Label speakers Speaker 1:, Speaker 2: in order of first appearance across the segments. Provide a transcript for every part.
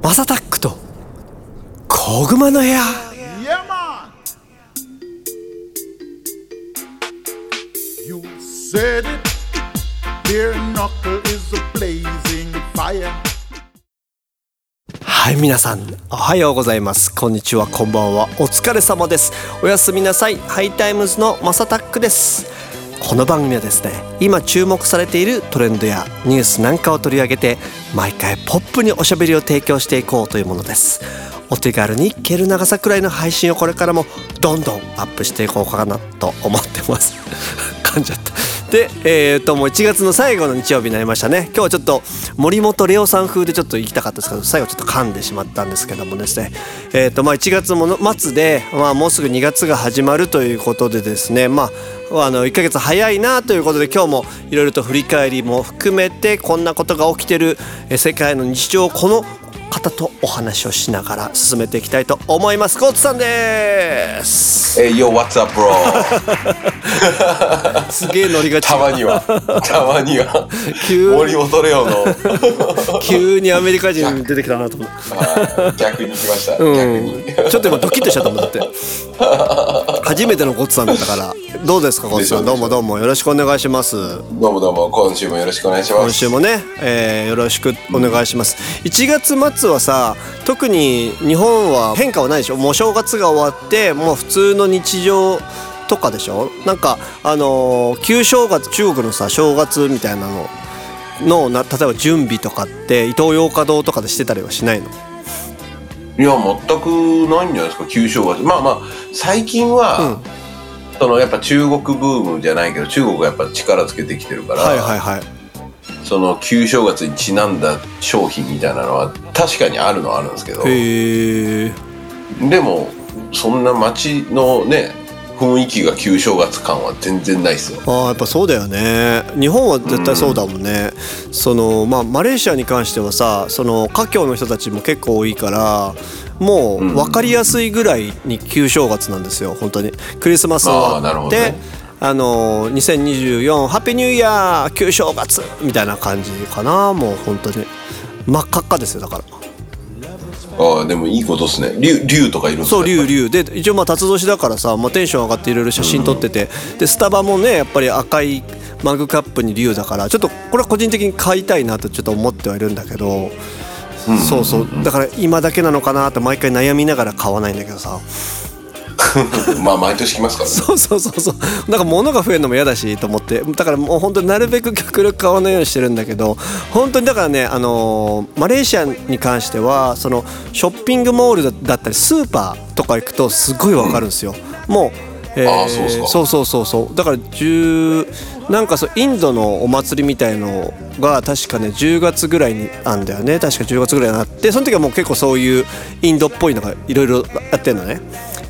Speaker 1: MASSATACK とこぐまの部屋はい皆さんおはようございます。こんにちはこんばんは。お疲れ様です。おやすみなさい。ハイタイムズの MASSATACK です。この番組はですね今注目されているトレンドやニュースなんかを取り上げて毎回ポップにおしゃべりを提供していこうというものです。お手軽に聞ける長さくらいの配信をこれからもどんどんアップしていこうかなと思ってます。噛んじゃった。でえー、ともう1月の最後の日曜日になりましたね。今日はちょっと森本レオさん風でちょっと行きたかったですけど最後ちょっと噛んでしまったんですけどもですね。えー、とまあ1月もの末で、まあ、もうすぐ2月が始まるということでですね。まああの1ヶ月早いなということで今日もいろいろと振り返りも含めてこんなことが起きてるえ世界の日常をこの方とお話をしながら進めていきたいと思います。コーツさんです。
Speaker 2: え、Yo, what's up, bro?
Speaker 1: すげえノリが
Speaker 2: たまには、たまには、
Speaker 1: 急
Speaker 2: 森本レオの、
Speaker 1: 急にアメリカ人出てきたなと思って
Speaker 2: あ逆に来ました、
Speaker 1: うん。
Speaker 2: 逆に。
Speaker 1: ちょっと今ドキッとしちゃったもんだって。初めてのゴッツさんだったから。どうですかゴッツさん。
Speaker 2: でしょ
Speaker 1: どうもどうも。よろしくお願いします。
Speaker 2: どうもどうも、今週もよろしくお願いします。
Speaker 1: 今週もね、えーよろしくお願いします。1月末はさ特に日本は変化はないでしょ？もう正月が終わってもう普通の日常とかでしょ？なんかあのー旧正月中国のさ正月みたいなののな例えば準備とかってイトーヨーカドーとかでしてたりはしないの？
Speaker 2: いや、全くないんじゃないですか、旧正月。まあまあ、最近は、そのやっぱ中国ブームじゃないけど、中国がやっぱ力つけてきてるから、
Speaker 1: はいはいはい。
Speaker 2: その旧正月にちなんだ商品みたいなのは確かにあるのはあるんですけど、
Speaker 1: へえ。
Speaker 2: でも、そんな街のね、雰囲気が旧正月感は全然ないですよ。
Speaker 1: ああやっぱそうだよね。日本は絶対そうだもんね、そのまあマレーシアに関してはさその華僑の人たちも結構多いからもう分かりやすいぐらいに旧正月なんですよ本当に。クリスマス終
Speaker 2: あ
Speaker 1: わってあの2024ハッピーニューイヤー旧正月みたいな感じかなもう本当に。真っ赤っかですよだから。
Speaker 2: ああ、でもいいことですね。竜、竜とかいるんですか
Speaker 1: そう竜竜。で一応まあ辰年だからさ、まあ、テンション上がっていろいろ写真撮ってて、でスタバもねやっぱり赤いマグカップに竜だからちょっとこれは個人的に買いたいなとちょっと思ってはいるんだけど、そうそう。だから今だけなのかなって毎回悩みながら買わないんだけどさ。
Speaker 2: まあ、毎年来ますからね。
Speaker 1: そうそうそうそう。なんか物が増えるのも嫌だしと思って。だからもう本当になるべく極力買わないようにしてるんだけど本当にだからねあのーマレーシアに関してはそのショッピングモールだだったりスーパーとか行くとすごいわかるんですよ、もうえ
Speaker 2: あーそうっすか。
Speaker 1: そうそうそうそう。だから10なんかそうインドのお祭りみたいのが確かね10月ぐらいにあんだよね。確か10月ぐらいになってその時はもう結構そういうインドっぽいのがいろいろやってんのね。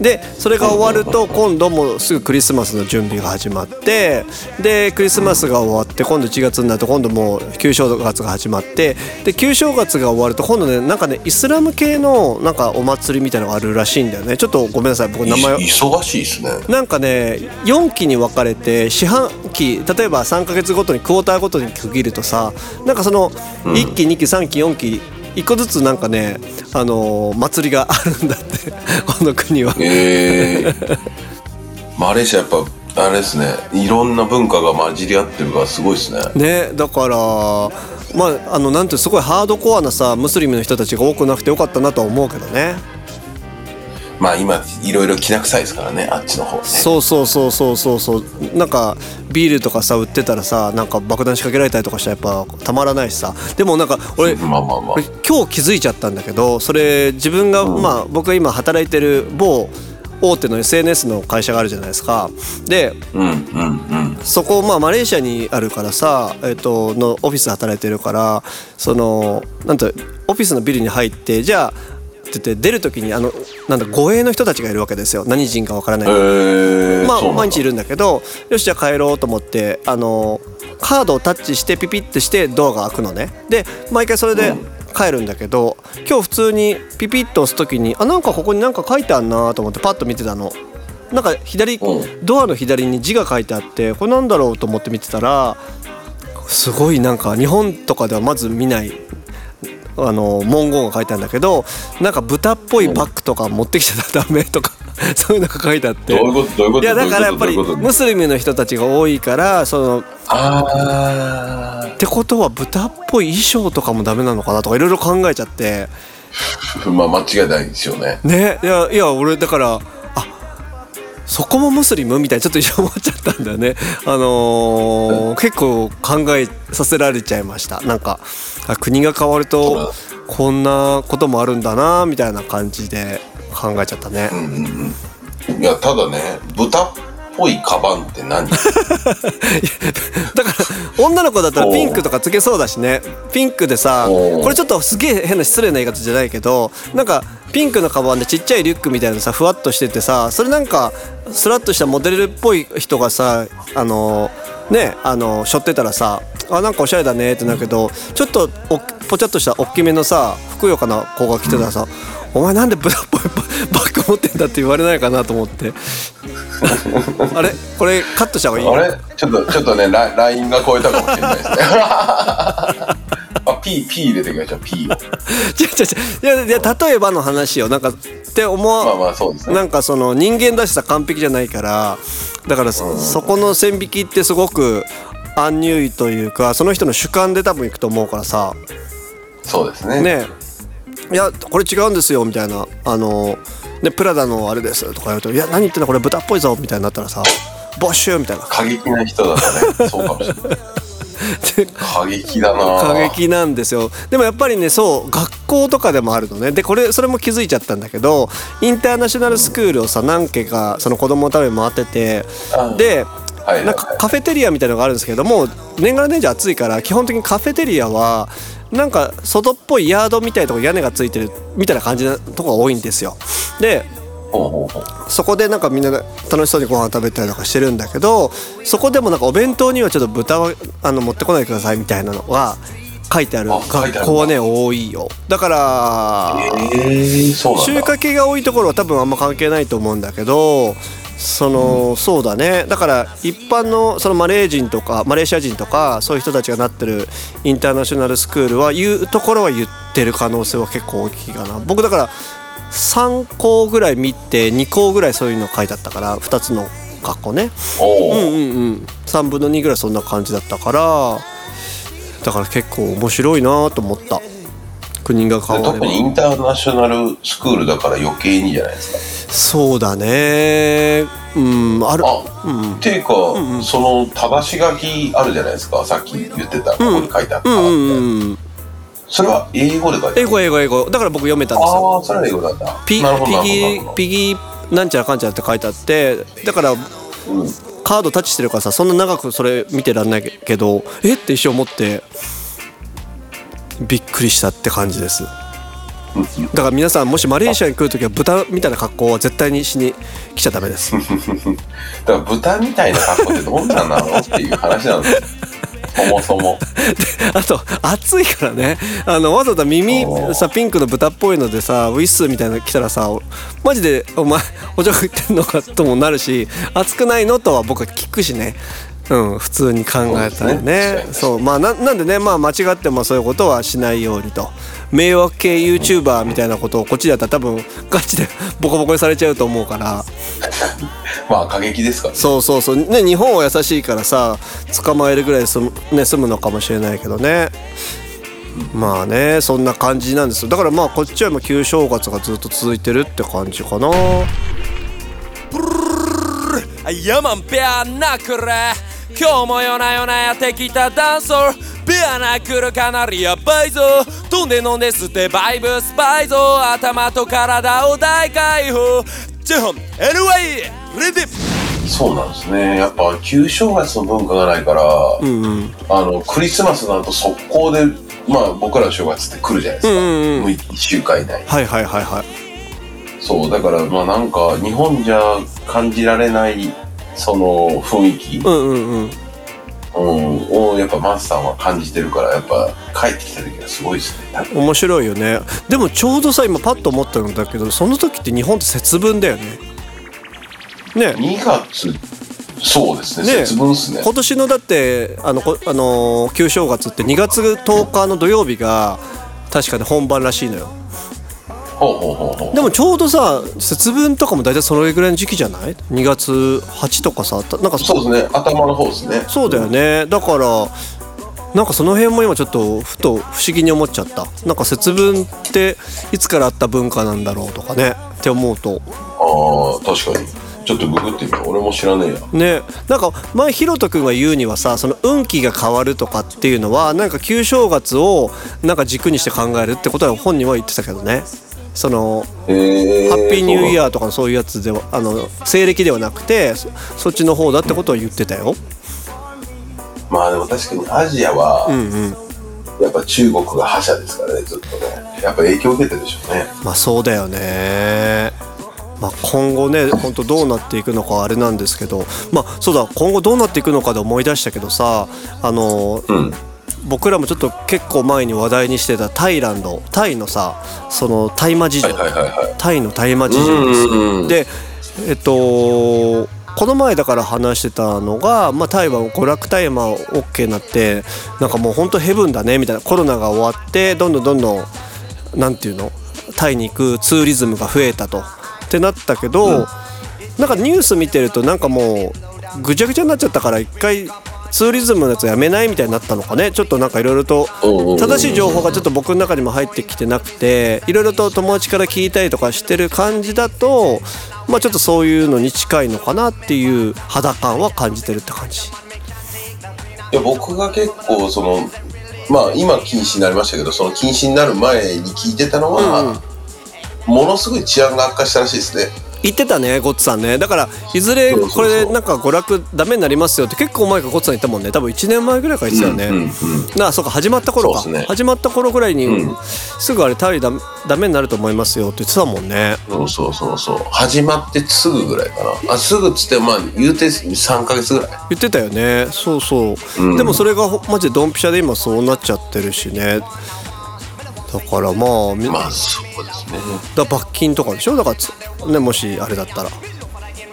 Speaker 1: でそれが終わると今度もうすぐクリスマスの準備が始まってでクリスマスが終わって今度1月になると今度もう旧正月が始まってで旧正月が終わると今度ねなんかねイスラム系のなんかお祭りみたいなのがあるらしいんだよね。ちょっとごめんなさい僕名前
Speaker 2: 忙しいですね。
Speaker 1: なんかね4期に分かれて四半期例えば3ヶ月ごとにクォーターごとに区切るとさなんかその1期2期3期4期1個ずつなんかねあのー祭りがあるんだって この国は。
Speaker 2: ええマレーシアやっぱ、あれですね、いろんな文化が混じり合ってるからすごいですね。
Speaker 1: ねだからまああのなんていうすごいハードコアなさムスリムの人たちが多くなくてよかったなとは思うけどね。
Speaker 2: まあ今、いろいろきな臭いですからね、あっちの方ね。
Speaker 1: そうそうそうそうそうそうなんかビールとかさ売ってたらさなんか爆弾仕掛けられたりとかしたらやっぱたまらないしさでもなんか俺
Speaker 2: まあまあまあ
Speaker 1: 俺。今日気づいちゃったんだけどそれ自分が、まあ僕が今働いてる某大手の SNS の会社があるじゃないですかで
Speaker 2: うんうんうん。
Speaker 1: そこまあマレーシアにあるからさ、えっとのオフィスで働いてるからそのなんとオフィスのビルに入ってじゃあって言って出る時にあのなんだ護衛の人たちがいるわけですよ。何人かわからない
Speaker 2: えー、
Speaker 1: まあ毎日いるんだけどよしじゃあ帰ろうと思ってあのカードをタッチしてピピッてしてドアが開くのね。で毎回それで帰るんだけど今日普通にピピッと押す時にあなんかここになんか書いてあんなと思ってパッと見てたの。なんか左
Speaker 2: うん。
Speaker 1: ドアの左に字が書いてあってこれなんだろうと思って見てたらすごいなんか日本とかではまず見ないあの文言が書いてあるんだけどなんか豚っぽいバッグとか持ってきちゃダメとか そういうのが書いてあって。
Speaker 2: どういうこと？どういうこと？
Speaker 1: いやだからやっぱりムスリムの人たちが多いからその
Speaker 2: あ
Speaker 1: ってことは豚っぽい衣装とかもダメなのかなとかいろいろ考えちゃって。
Speaker 2: あまあ間違いないですよね。
Speaker 1: ね。いやいや俺だからあそこもムスリムみたいにちょっと一緒思っちゃったんだよね。あのー結構考えさせられちゃいました。なんか国が変わるとこんなこともあるんだなみたいな感じで考えちゃったね、
Speaker 2: いやただね豚っぽいカバンって何？
Speaker 1: だから女の子だったらピンクとかつけそうだしね。ピンクでさこれちょっとすげえ変な失礼な言い方じゃないけどなんかピンクのカバンでちっちゃいリュックみたいなのさふわっとしててさそれなんかスラッとしたモデルっぽい人がさあのねあの背負ってたらさあなんかおしゃれだねってなるけどちょっとおぽちゃっとした大きめのさふくよかな子が来てたらさ、お前なんで豚っぽいババッグ持ってんだって言われないかなと思って あれ？これカットした方がいい？
Speaker 2: あれ？ちょっとちょっとねララインが超えたかもしれないですね。あ P, P 入れてきましょう。P を。
Speaker 1: 違う違ういやいや例えばの話よなんかって思わ、
Speaker 2: まあまあそうですね。
Speaker 1: なんかその人間だしさ完璧じゃないからだからそ,、そこの線引きってすごくアンニュイというかその人の主観で多分いくと思うからさ。
Speaker 2: そうですね。
Speaker 1: ねいやこれ違うんですよみたいなあのねプラダのあれですとか言うといや何言ってんだこれ豚っぽいぞみたいになったらさボッシュみたいな。
Speaker 2: 過激な人だとね。そうかもしれない。過激だな
Speaker 1: 過激なんですよ。でもやっぱりねそう学校とかでもあるのね。でこれそれも気づいちゃったんだけどインターナショナルスクールをさ何軒かその子供のために回ってて
Speaker 2: うん
Speaker 1: でなんかカフェテリアみたいなのがあるんですけども年がら年中暑いから基本的にカフェテリアはなんか外っぽいヤードみたいなとこ屋根がついてるみたいな感じなとこが多いんですよ。でそこでなんかみんなで楽しそうにご飯食べたりとかしてるんだけどそこでもなんかお弁当にはちょっと豚はあの持ってこないでくださいみたいなのが書いてある学校はね多いよ。だから
Speaker 2: ええそうなんだ。
Speaker 1: 中華系が多いところは多分あんま関係ないと思うんだけどその、そうだね。だから一般のそのマレー人とかマレーシア人とかそういう人たちがなってるインターナショナルスクールは言うところは言ってる可能性は結構大きいかな。僕だから3校ぐらい見て2校ぐらいそういうの書いてあったから2つの学校ね。う。んうんうん。3分の2ぐらいそんな感じだったからだから結構面白いなと思った国が変われば。
Speaker 2: 特にインターナショナルスクールだから余計にじゃないですか。
Speaker 1: そうだね。うんある。
Speaker 2: あ、
Speaker 1: うん。
Speaker 2: っていうか、その正し書きあるじゃないですか。さっき言ってたここに書いてあった、
Speaker 1: うんうんうん
Speaker 2: それは英語で書いてある？
Speaker 1: 英語英語英語。だから僕読めたんですよ。
Speaker 2: ああそれは英語だ。
Speaker 1: ピ
Speaker 2: なるほどなる
Speaker 1: ピギピギなんちゃらかんちゃらって書いてあってだから
Speaker 2: うん。
Speaker 1: カードタッチしてるからさそんな長くそれ見てらんないけどえ？って一瞬思ってびっくりしたって感じです。だから皆さんもしマレーシアに来るときは豚みたいな格好は絶対にしに来ちゃダメです。
Speaker 2: だから豚みたいな格好ってどんなんなのっていう話なんですよ。そもそも。
Speaker 1: あと暑いからね。あのわざわざ耳さピンクの豚っぽいのでさウィッスみたいなの来たらさマジでお前おちょく言ってんのかともなるし暑くないのとは僕は聞くしねうん普通に考えたら
Speaker 2: ね。
Speaker 1: ね。そう。まあななんでねまあ間違ってもそういうことはしないようにと。迷惑系 YouTuber みたいなことをこっちでやったら多分ガチで ボコボコにされちゃうと思うから。
Speaker 2: まあ過激ですからね。
Speaker 1: そうそうそう。ね日本は優しいからさ捕まえるぐらいで済む,、ね、済むのかもしれないけどね。まあねそんな感じなんですよ。だからまあこっちは今旧正月がずっと続いてるって感じかな。
Speaker 3: ヤマンベアナクル今日も夜な夜なやってきたダンソーベアナクルかなりやばいぞ飛んで飲んで吸ってバイブスパイぞ頭と体を大解放。ジェホン NY レディ
Speaker 2: そうなんですね。やっぱ旧正月の文化がないから、
Speaker 1: うんうん。
Speaker 2: あのクリスマスになると速攻でまあ僕らの正月って来るじゃないですか、
Speaker 1: うんうんうん。
Speaker 2: もう1週間以内。に
Speaker 1: はいはいはいはい。
Speaker 2: そうだからまあなんか日本じゃ感じられないその雰囲気、
Speaker 1: うんうんうん。
Speaker 2: うん、をやっぱマスターは感じてるからやっぱ帰ってきた時はすごいですね。
Speaker 1: 面白いよね。でもちょうどさ今パッと思ったんだけどその時って日本って節分だよね。ね。
Speaker 2: 2月そうですね。
Speaker 1: ね。
Speaker 2: 節分っすね。
Speaker 1: 今年のだってあのこあのー旧正月って2月10日の土曜日が確かに本番らしいのよでもちょうどさ節分とかも大体それぐらいの時期じゃない ?2 月8とかさた？なんか
Speaker 2: そうですね。頭の方ですね。
Speaker 1: そうだよね。だからなんかその辺も今ちょっとふと不思議に思っちゃった。なんか節分っていつからあった文化なんだろうとかね。って思うと。
Speaker 2: ああ確かに。ちょっとググってみよう。俺も知らねえや。
Speaker 1: ね。なんか前ひろとくんが言うにはさその運気が変わるとかっていうのはなんか旧正月をなんか軸にして考えるってことは本人は言ってたけどねその
Speaker 2: へえ
Speaker 1: ハッピーニューイ
Speaker 2: ー
Speaker 1: ヤーとかのそういうやつではあの西暦ではなくてそそっちの方だってことは言ってたよ。
Speaker 2: まあでも確かにアジアは、やっぱ中国が覇者ですからねずっとね。やっぱ影響を受けてるでしょうね。
Speaker 1: まあそうだよね。まあ、今後ね本当どうなっていくのかあれなんですけど。まあそうだ今後どうなっていくのかで思い出したけどさあの、
Speaker 2: うん
Speaker 1: 僕らもちょっと結構前に話題にしてたタイランドタイのさその大麻事情、タイの大麻事情です
Speaker 2: うんうんうん
Speaker 1: でえっとこの前だから話してたのが、まあ、タイは娯楽大麻 OK になってなんかもう本当ヘブンだねみたいなコロナが終わってどんどんどんどんなんていうの？タイに行くツーリズムが増えたと。ってなったけど、なんかニュース見てるとなんかもうぐちゃぐちゃになっちゃったから一回ツーリズムのやつやめないみたいになったのかね？ちょっとなんかいろいろと
Speaker 2: うんうんうんうん。
Speaker 1: 正しい情報がちょっと僕の中にも入ってきてなくていろいろと友達から聞いたりとかしてる感じだとまあちょっとそういうのに近いのかなっていう肌感は感じてるって感じ。
Speaker 2: いや僕が結構そのまあ今禁止になりましたけどその禁止になる前に聞いてたのは、ものすごい治安が悪化したらしいですね
Speaker 1: 言ってたねゴッツさんね。だからいずれこれでなんか娯楽ダメになりますよって結構前からゴッツさん言ったもんね。多分1年前ぐらいから言ってたよね、
Speaker 2: うんうんうん。
Speaker 1: なあそうか始まった頃か、
Speaker 2: ね。
Speaker 1: 始まった頃ぐらいに、
Speaker 2: うん。
Speaker 1: すぐあれタイダメダメになると思いますよって言ってたもんね。
Speaker 2: そうそうそうそう。始まってすぐぐらいかな。あすぐっつってまあ言うて3ヶ月ぐらい。
Speaker 1: 言ってたよね。そうそう、
Speaker 2: うん。
Speaker 1: でもそれがほマジでドンピシャで今そうなっちゃってるしねだからまあみ
Speaker 2: まあそうですね。
Speaker 1: だ罰金とかでしょ？だからつねもしあれだったら。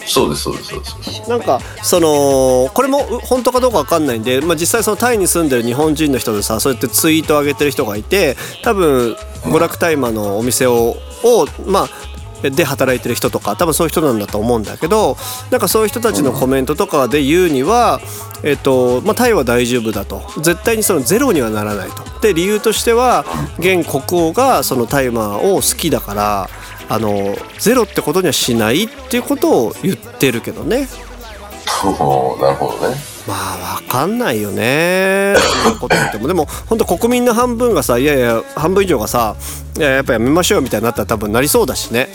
Speaker 2: そうですそうですそうです。
Speaker 1: なんかそのこれもう本当かどうかわかんないんで、まあ、実際そのタイに住んでる日本人の人でさそうやってツイートを上げてる人がいて多分娯楽大麻のお店ををまあで働いてる人とか多分そういう人なんだと思うんだけどなんかそういう人たちのコメントとかで言うには、えっとまあ、タイは大丈夫だと。絶対にそのゼロにはならないと。で理由としては現国王がその大麻を好きだからあのゼロってことにはしないっていうことを言ってるけどね。
Speaker 2: なるほどね。
Speaker 1: まあわかんないよね。そんなこと言っても。でも本当国民の半分がさいやいや半分以上がさいややっぱやめましょうみたいになったら多分なりそうだしね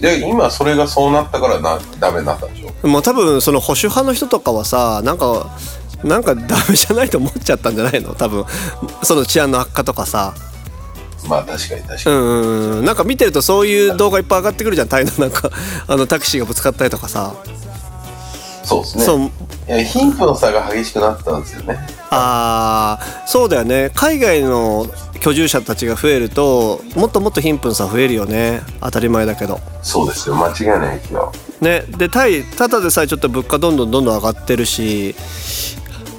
Speaker 2: で今それがそうなったからなダメになったんでしょ？
Speaker 1: もう多分その保守派の人とかはさなんかなんかダメじゃないと思っちゃったんじゃないの？多分その治安の悪化とかさ。
Speaker 2: まあ確かに確
Speaker 1: う
Speaker 2: かに、
Speaker 1: んうんうん。なんか見てるとそういう動画いっぱい上がってくるじゃんタイのなんかあのタクシーがぶつかったりとかさ、
Speaker 2: そうですね。
Speaker 1: そう。
Speaker 2: いや貧富の差が激しくなったんですよね。
Speaker 1: あーそうだよね。海外の居住者たちが増えるともっともっと貧富差増えるよね。当たり前だけど。
Speaker 2: そうですよ。間違いないですよ。
Speaker 1: ね。でタイただでさえちょっと物価どんどんどんどん上がってるし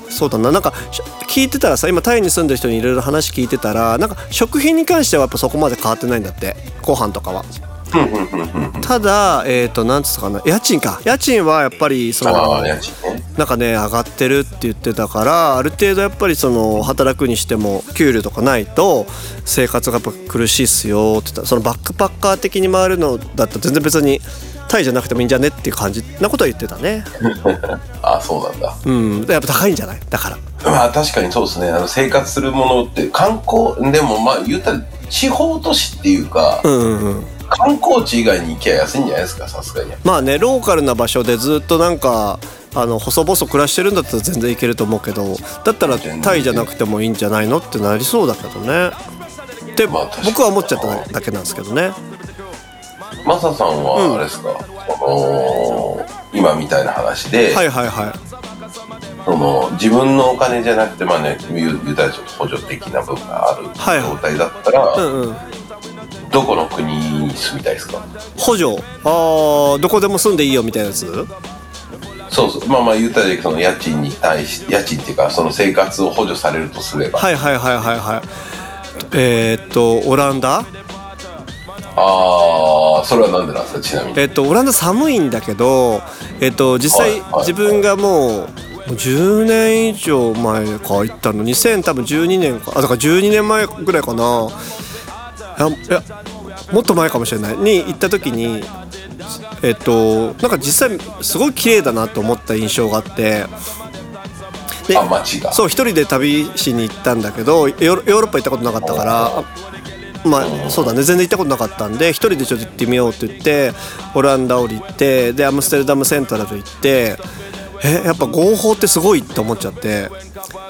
Speaker 1: そうだな。なんかし聞いてたらさ今タイに住んでる人にいろいろ話聞いてたらなんか食品に関してはやっぱそこまで変わってないんだって。ご飯とかはただえっ、となんつったかな。家賃か。家賃はやっぱりそ
Speaker 2: あ
Speaker 1: のなんかね上がってるって言ってたからある程度やっぱりその働くにしても給料とかないと生活がやっぱ苦しいっすよって言った。らそのバックパッカー的に回るのだったら全然別にタイじゃなくてもいいんじゃねっていう感じなことは言ってたね。
Speaker 2: あそうなんだ。
Speaker 1: うん。やっぱ高いんじゃない？だから。
Speaker 2: まあ確かにそうですね。あの生活するものって観光でもまあ言ったら地方都市っていうか、
Speaker 1: うんうんうん
Speaker 2: 観光地以外に行きゃ安いんじゃないですかさすがに。
Speaker 1: まあねローカルな場所でずっとなんかあの細々暮らしてるんだったら全然いけると思うけどだったらタイじゃなくてもいいんじゃないのってなりそうだけどね。って僕は思っちゃっただけなんですけどね。
Speaker 2: マサさんはあれですか、あのー今みたいな話で、
Speaker 1: はいはいはい。
Speaker 2: その自分のお金じゃなくてまあね言う言うたらちょっと補助的な部分がある
Speaker 1: はい。
Speaker 2: 状態だったら、
Speaker 1: うんうん
Speaker 2: どこの国に住みたいですか？
Speaker 1: 補助？あーどこでも住んでいいよみたいなやつ？
Speaker 2: そうそう。まあまあ言ったらその家賃に対し家賃っていうかその生活を補助されるとすれば、
Speaker 1: はいはいはいはいはい。えーっとオランダ？
Speaker 2: ああそれはなんでなんですか？ちなみに。
Speaker 1: えっとオランダ寒いんだけどえっと実際
Speaker 2: はいはい。
Speaker 1: 自分がもう10年以上前か行ったの？2000多分12年か。あだから12年前ぐらいかないやもっと前かもしれない。に行った時にえっとなんか実際すごい綺麗だなと思った印象があって。でそう一人で旅しに行ったんだけどヨーロッパ行ったことなかったからまあそうだね。全然行ったことなかったんで一人でちょっと行ってみようって言ってオランダ降りてでアムステルダムセントラル行ってえやっぱ合法ってすごいって思っちゃって。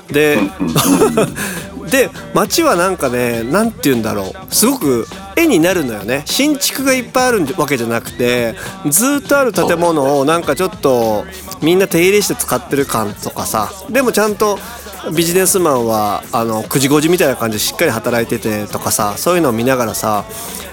Speaker 1: で で街はなんかね何て言うんだろう。すごく絵になるのよね。新築がいっぱいあるわけじゃなくてずっとある建物をなんかちょっとみんな手入れして使ってる感とかさ。でもちゃんとビジネスマンはあの9時5時みたいな感じでしっかり働いててとかさそういうのを見ながらさ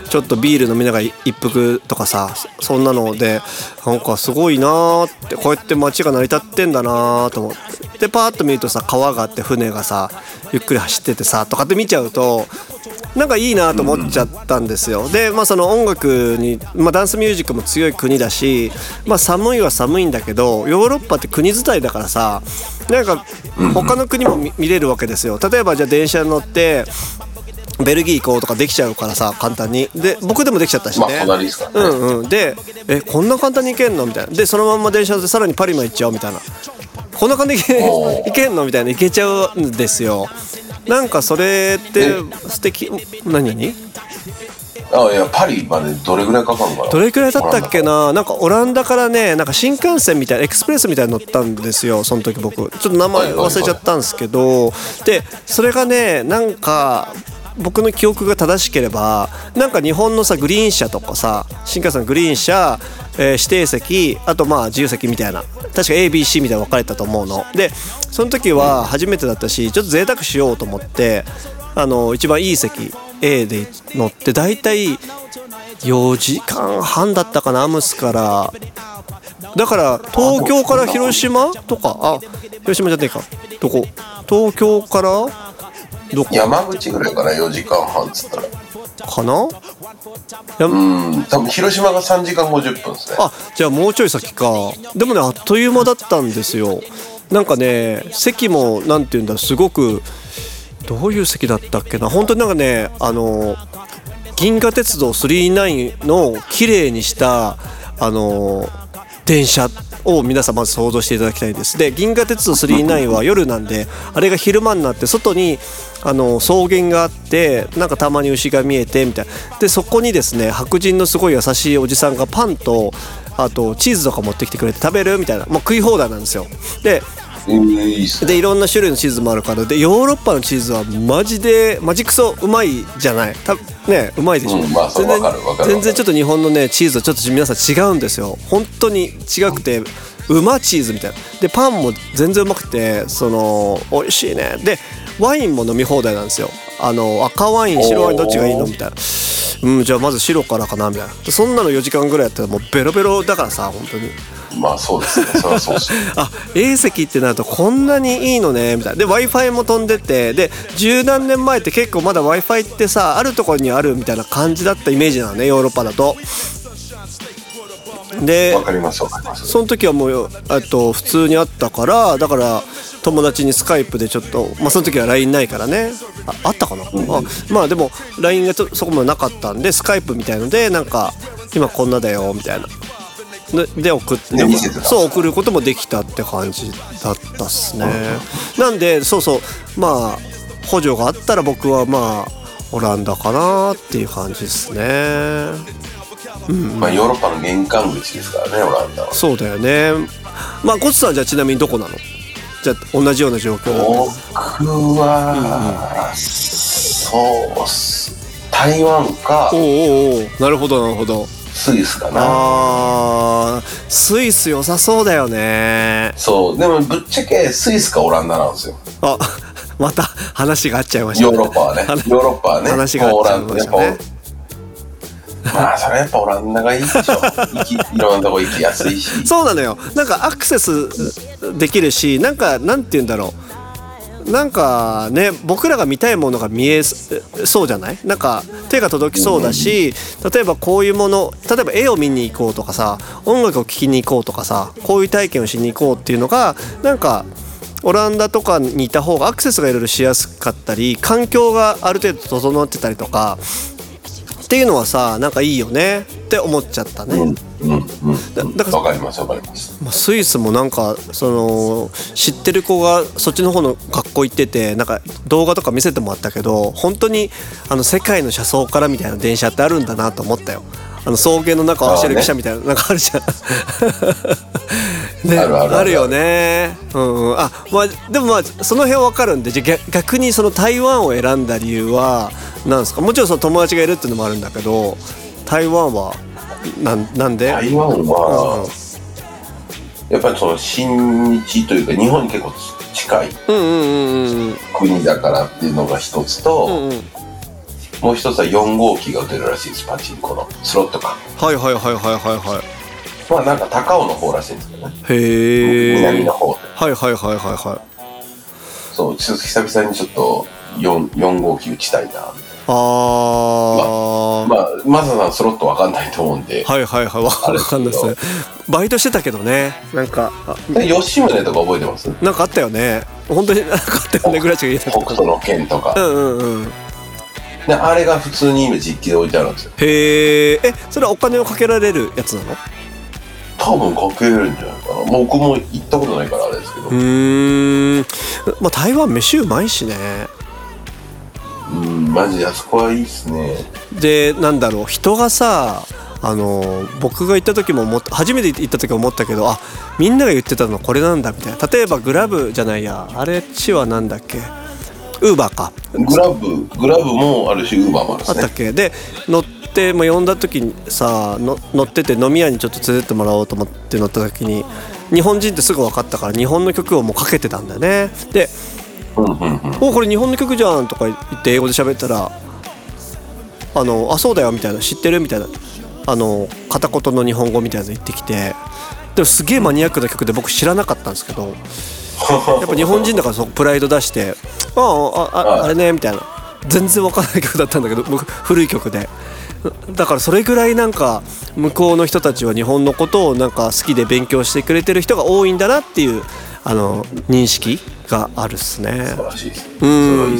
Speaker 1: ちょっとビール飲みながら一服とかさそんなのでなんかすごいなーってこうやって街が成り立ってんだなーと思って。でパーッと見るとさ川があって船がさゆっくり走っててさとかって見ちゃうとなんかいいなと思っちゃったんですよ。でまあその音楽に、まあ、ダンスミュージックも強い国だし、まあ、寒いは寒いんだけどヨーロッパって国自体だからさなんか他の国も見見れるわけですよ。例えばじゃあ電車に乗ってベルギー行こうとかできちゃうからさ簡単に。で僕でもできちゃったしね、
Speaker 2: まあね。
Speaker 1: うんうん。でえこんな簡単に行けんのみたいな。でそのまんま電車でさらにパリまで行っちゃおうみたいな。こんな感じで行けんのみたいな。行けちゃうんですよなんかそれって素敵何何
Speaker 2: あいやパリまでどれぐらいかかるのかな？
Speaker 1: どれくらい経ったっけな？なんかオランダからねなんか新幹線みたいなエクスプレスみたいに乗ったんですよその時僕。ちょっと名前忘れちゃったんですけど。でそれがねなんか僕の記憶が正しければなんか日本のさグリーン車とかさ新幹線グリーン車、えー指定席あとまあ自由席みたいな確か ABC みたいな分かれたと思うの。でその時は初めてだったしちょっと贅沢しようと思ってあの一番いい席 A で乗って大体4時間半だったかなアムスから。だから東京から広島とかあ広島じゃねえかどこ？東京からどこ？
Speaker 2: 山口ぐらいかな4時間半っつったら。
Speaker 1: かな？や
Speaker 2: うん多分広島が3時間50分ですね。
Speaker 1: あじゃあもうちょい先か。でもねあっという間だったんですよ。なんかね席もなんて言うんだすごくどういう席だったっけな？本当になんかねあの銀河鉄道39の綺麗にしたあの電車を皆さんまず想像していただきたいです。で銀河鉄道39は夜なんであれが昼間になって外にあの草原があってなんかたまに牛が見えてみたいな。でそこにですね白人のすごい優しいおじさんがパンとあとチーズとか持ってきてくれて食べる？みたいな。もう食い放題なんですよ。ででいろんな種類のチーズもあるからでヨーロッパのチーズはマジでマジクソうまいじゃない。たねうまいでしょ、
Speaker 2: うんまあ
Speaker 1: 全然全然ちょっと日本のねチーズはちょっと皆さん違うんですよ。本当に違くてうまチーズみたいな。でパンも全然うまくてその美味しいね。でワインも飲み放題なんですよ。あの赤ワイン白ワインどっちがいいのみたいな。うんじゃあまず白からかなみたいな。そんなの4時間ぐらいやったらもうベロベロだからさ本当に
Speaker 2: まあそうですね。それはそう
Speaker 1: あ A 席ってなるとこんなにいいのねみたいな。で w i f i も飛んでてで十何年前って結構まだ w i f i ってさあるところにあるみたいな感じだったイメージなのねヨーロッパだと。でその時はもうあと普通にあったからだから友達にスカイプでちょっとまあその時は LINE ないからね。ああったかな、あまあでも LINE がちょそこまでなかったんでスカイプみたいのでなんか今こんなだよみたいなでで送ってそう送ることもできたって感じだったっすね。なんでそうそうまあ補助があったら僕はまあオランダかなっていう感じですね。
Speaker 2: まあヨーロッパの玄関口ですからねオランダは。
Speaker 1: そうだよね。まあコツさんじゃあちなみにどこなの？じゃあ同じような状況だと
Speaker 2: 僕は、そうっす。台湾か。
Speaker 1: おうおうおう。なるほどなるほど
Speaker 2: スイスかな。
Speaker 1: スイス良さそうだよね。
Speaker 2: そう。でもぶっちゃけスイスかオランダなんですよ。
Speaker 1: あ また話が合っちゃいました
Speaker 2: ヨーロッパはね。ヨ
Speaker 1: 話
Speaker 2: ーロッパはね。
Speaker 1: 話が合っちゃいましたね。
Speaker 2: まあそれはやっぱオランダがいいでしょ。いろんなとこ行きやすいし。
Speaker 1: そうなのよ。なんかアクセスできるしなんかなんて言うんだろうなんかね僕らが見たいものが見えそうじゃない？なんか手が届きそうだし例えばこういうもの例えば絵を見に行こうとかさ音楽を聴きに行こうとかさこういう体験をしに行こうっていうのがなんかオランダとかにいた方がアクセスがいろいろしやすかったり環境がある程度整ってたりとかっていうのはさなんかいいよねって思っちゃったね。
Speaker 2: うん
Speaker 1: だだから
Speaker 2: わかりますわかります。
Speaker 1: まあスイスもなんかその知ってる子がそっちの方の学校行っててなんか動画とか見せてもらったけど本当にあの世界の車窓からみたいな電車ってあるんだなと思ったよ。あの草原の中を走る汽車みたいななんかあるじゃん。ね
Speaker 2: あるある。ある
Speaker 1: よね。うんうん。あまあでもまあその辺わかるんでじゃあ逆逆にその台湾を選んだ理由はなんですか？もちろんその友達がいるっていうのもあるんだけど台湾はなんなんで？
Speaker 2: 台湾は、やっぱりその親日というか日本に結構近い国だからっていうのが一つと、
Speaker 1: うんうん。
Speaker 2: もう一つは4号機が打てるらしいですパチンコのスロットか
Speaker 1: はいはいはいはいはいはい。
Speaker 2: まあなんか高尾の方らしいんですけどね。
Speaker 1: へえ
Speaker 2: 南の方。で
Speaker 1: はいはいはいはいは
Speaker 2: そうちょっと久々にちょっと 4, 4号機打ちたいな
Speaker 1: ああ
Speaker 2: まあマサさんスロットわかんないと思うんで、
Speaker 1: はいはいはい。わかんない。ですねバイトしてたけどね。なんか
Speaker 2: 吉宗とか覚えてます？
Speaker 1: なんかあったよね。本当になんかあったよね。ぐらいしか言えなか。っ
Speaker 2: 北斗の剣とか。
Speaker 1: たうんうんうん。
Speaker 2: であれが普通に今実機で置いてあるんですよ。
Speaker 1: へええそれはお金をかけられるやつなの？
Speaker 2: 多分かけれるんじゃないかな。僕も行ったことないからあれですけど。
Speaker 1: うーん。まあ台湾飯うまいしね。
Speaker 2: うんマジであそこはいいっすね。
Speaker 1: でなんだろう人がさあの僕が行った時も思っ初めて行った時も思ったけどあみんなが言ってたのこれなんだみたいな。例えばグラブじゃないやあれっちはなんだっけ？ウーバーか。
Speaker 2: グラブグラブもあるしウーバーもあるね。
Speaker 1: あったっけ？で乗ってもう呼んだ時にさの乗ってて飲み屋にちょっと連れてってもらおうと思って乗った時に日本人ってすぐ分かったから日本の曲をもうかけてたんだよね。で
Speaker 2: うんうんうん「
Speaker 1: おこれ日本の曲じゃん」とか言って英語で喋ったら「あのあそうだよ」みたいな「知ってる?」みたいなあの片言の日本語みたいなの言ってきてでもすげえマニアックな曲で僕知らなかったんですけど やっぱ日本人だからそプライド出して「あああああれね」みたいな全然わからない曲だったんだけど僕古い曲で。だからそれぐらいなんか向こうの人たちは日本のことをなんか好きで勉強してくれてる人が多いんだなっていうあの認識があるっすね。
Speaker 2: 素晴らしいですね。
Speaker 1: ん。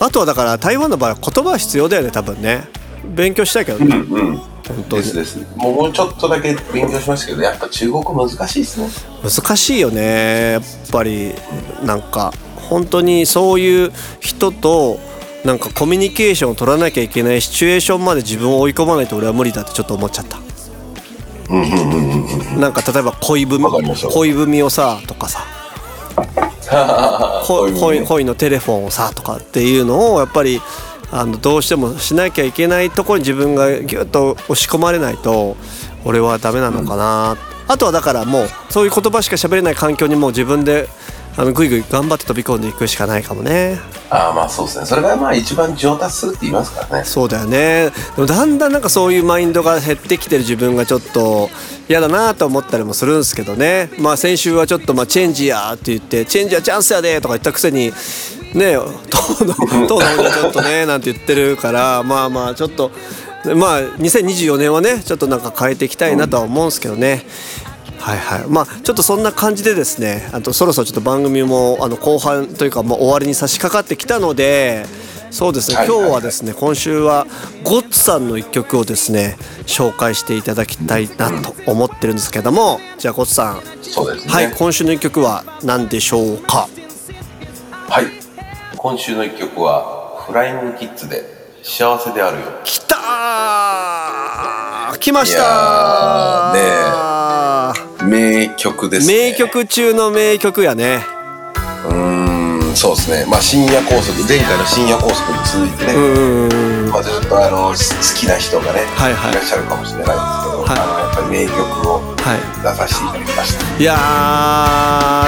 Speaker 1: あとはだから台湾の場合は言葉は必要だよね多分ね。勉強したいけどね、
Speaker 2: うんうん。
Speaker 1: 本当に。
Speaker 2: ですです。もうちょっとだけ勉強しましたけどやっぱ中国難しいですね。
Speaker 1: 難しいよね。やっぱりなんか本当にそういう人となんかコミュニケーションを取らなきゃいけないシチュエーションまで自分を追い込まないと俺は無理だってちょっと思っちゃったなんか例えば恋文恋文をさとかさ。恋
Speaker 2: ね。
Speaker 1: 恋のテレフォンをさとかっていうのをやっぱりあのどうしてもしなきゃいけないところに自分がギュッと押し込まれないと俺はダメなのかな、あとはだからもうそういう言葉しか喋れない環境にもう自分であのぐいぐい頑張って飛び込んでいくしかないかもね。
Speaker 2: ああまあそうですね。それがまあ一番上達するって言いますからね。
Speaker 1: そうだよね。でもだんだんなんかそういうマインドが減ってきてる自分がちょっと嫌だなと思ったりもするんですけどね。まあ先週はちょっとまあチェンジやーって言ってチェンジはチャンスやでとか言ったくせにね当の当の方にちょっとねなんて言ってるからまあまあちょっとまあ2024年はねちょっとなんか変えていきたいなとは思うんですけどね。はいはい。まあちょっとそんな感じでですねあとそろそろちょっと番組もあの後半というかもう終わりに差し掛かってきたのでそうですね今日はですね今週はゴッツさんの一曲をですね紹介していただきたいなと思ってるんですけどもじゃあゴッツさん
Speaker 2: そうですね。
Speaker 1: はい今週の一曲は何でしょうか？
Speaker 2: はい。今週の一曲はフライングキッズで幸せであるよ。
Speaker 1: きたー！来まし
Speaker 2: い
Speaker 1: た
Speaker 2: や名曲ですね。
Speaker 1: 名曲中の名曲やね。
Speaker 2: うーんそうですね。まあ深夜拘束前回の深夜拘束に続いてね、まあ、ずっとあの好きな人がね、
Speaker 1: はいはい。
Speaker 2: らっしゃるかもしれないんですけど、
Speaker 1: はい。
Speaker 2: あのやっぱり名曲を
Speaker 1: はい
Speaker 2: 出させていただきました、
Speaker 1: い。や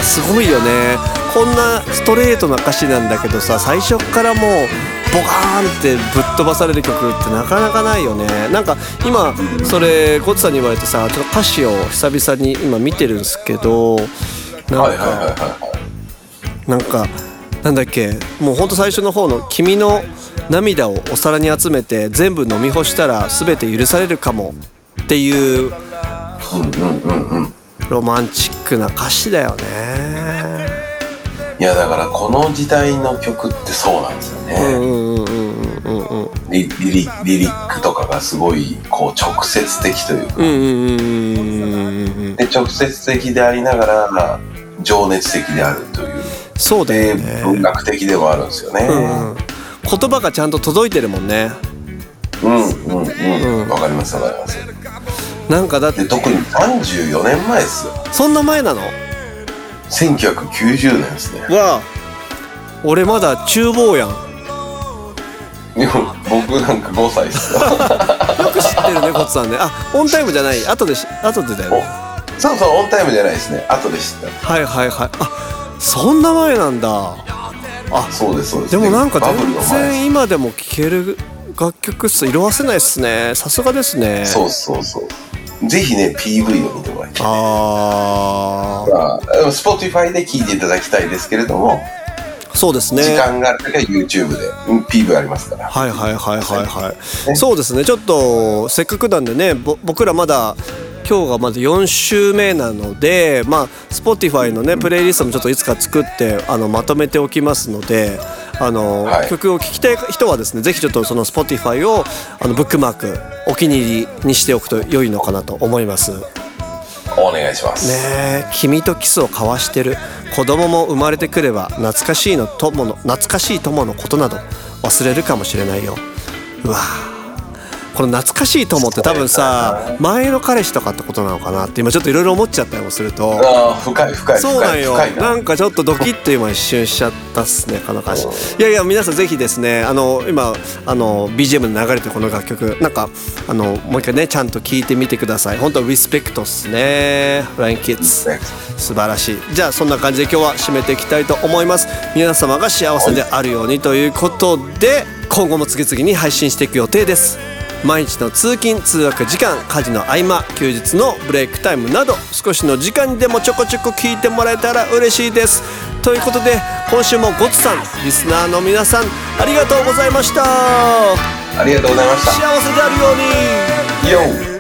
Speaker 1: ーすごいよね。こんなストレートな歌詞なんだけどさ最初からもうボカーンってぶっ飛ばされる曲ってなかなかないよね。なんか今それゴッツさんに言われてさちょっと歌詞を久々に今見てるんですけどなんか、なんかなんだっけもうほんと最初の方の「君の涙をお皿に集めて全部飲み干したら全て許されるかも」っていうロマンチックな歌詞だよね。
Speaker 2: いやだからこの時代の曲ってそうなんですよね、
Speaker 1: うんうん
Speaker 2: リリリリリックとかがすごいこう直接的というか、
Speaker 1: うんうんうんうんうん
Speaker 2: で直接的でありながら情熱的であるという。
Speaker 1: そうだよ
Speaker 2: で
Speaker 1: ね。
Speaker 2: 文学的でもあるんですよね。
Speaker 1: うん言葉がちゃんと届いてるもんね。
Speaker 2: うんうんうん。わ、かりますわかります。
Speaker 1: なんかだって。
Speaker 2: で特に34年前ですよ。
Speaker 1: そんな前なの
Speaker 2: ？1990年ですね。
Speaker 1: わあ。俺まだ厨房やん。
Speaker 2: 僕なんか5歳ですよ。
Speaker 1: よく知ってるねコツさんね。あオンタイムじゃない。後でし後でだよね。
Speaker 2: おそうそうオンタイムじゃないですね。後で知った。
Speaker 1: はいはいはい。あそんな前なんだ。
Speaker 2: そうですそうです。
Speaker 1: でもなんか全然今でも聴ける楽曲っす。色あせないっすね。さすがですね。
Speaker 2: そうそうそう。ぜひね PV を見てもらいたい。
Speaker 1: あ
Speaker 2: まあ、でも Spotify で聴いていただきたいですけれども、
Speaker 1: あそうですね。
Speaker 2: 時間がある時は YouTube で、うん PV ありますから。
Speaker 1: はいはいはいはいはい。
Speaker 2: ね
Speaker 1: そうですね。ちょっとせっかくなんでねぼ僕らまだ今日がまず4週目なのでまあ Spotify のねプレイリストもちょっといつか作ってあのまとめておきますのであの、
Speaker 2: はい。
Speaker 1: 曲を聴きたい人はですねぜひちょっとその Spotify をあのブックマークお気に入りにしておくと良いのかなと思います。
Speaker 2: お願いします。
Speaker 1: ね君とキスを交わしてる。子供も生まれてくれば懐かしいの友の懐かしい友のことなど忘れるかもしれないよ。うわこの懐かしい友って多分さ前の彼氏とかってことなのかなって今ちょっといろいろ思っちゃったりもすると。
Speaker 2: ああ、深い深い
Speaker 1: そうなんよ。
Speaker 2: な。
Speaker 1: なんかちょっとドキッと今一瞬しちゃったっすねこの歌詞いやいや皆さんぜひですねあの今あの BGM で流れてるこの楽曲なんかあのもう一回ねちゃんと聴いてみてください。本当リスペクトっすね。LINE キッズ。
Speaker 2: ね
Speaker 1: 素晴らしい。じゃあそんな感じで今日は締めていきたいと思います。皆様が幸せであるようにということで今後も次々に配信していく予定です毎日の通勤通学時間家事の合間休日のブレイクタイムなど少しの時間にでもちょこちょこ聞いてもらえたら嬉しいです。ということで今週もゴツさんリスナーの皆さんありがとうございました。
Speaker 2: ありがとうございました。
Speaker 1: 幸せであるように。
Speaker 2: よ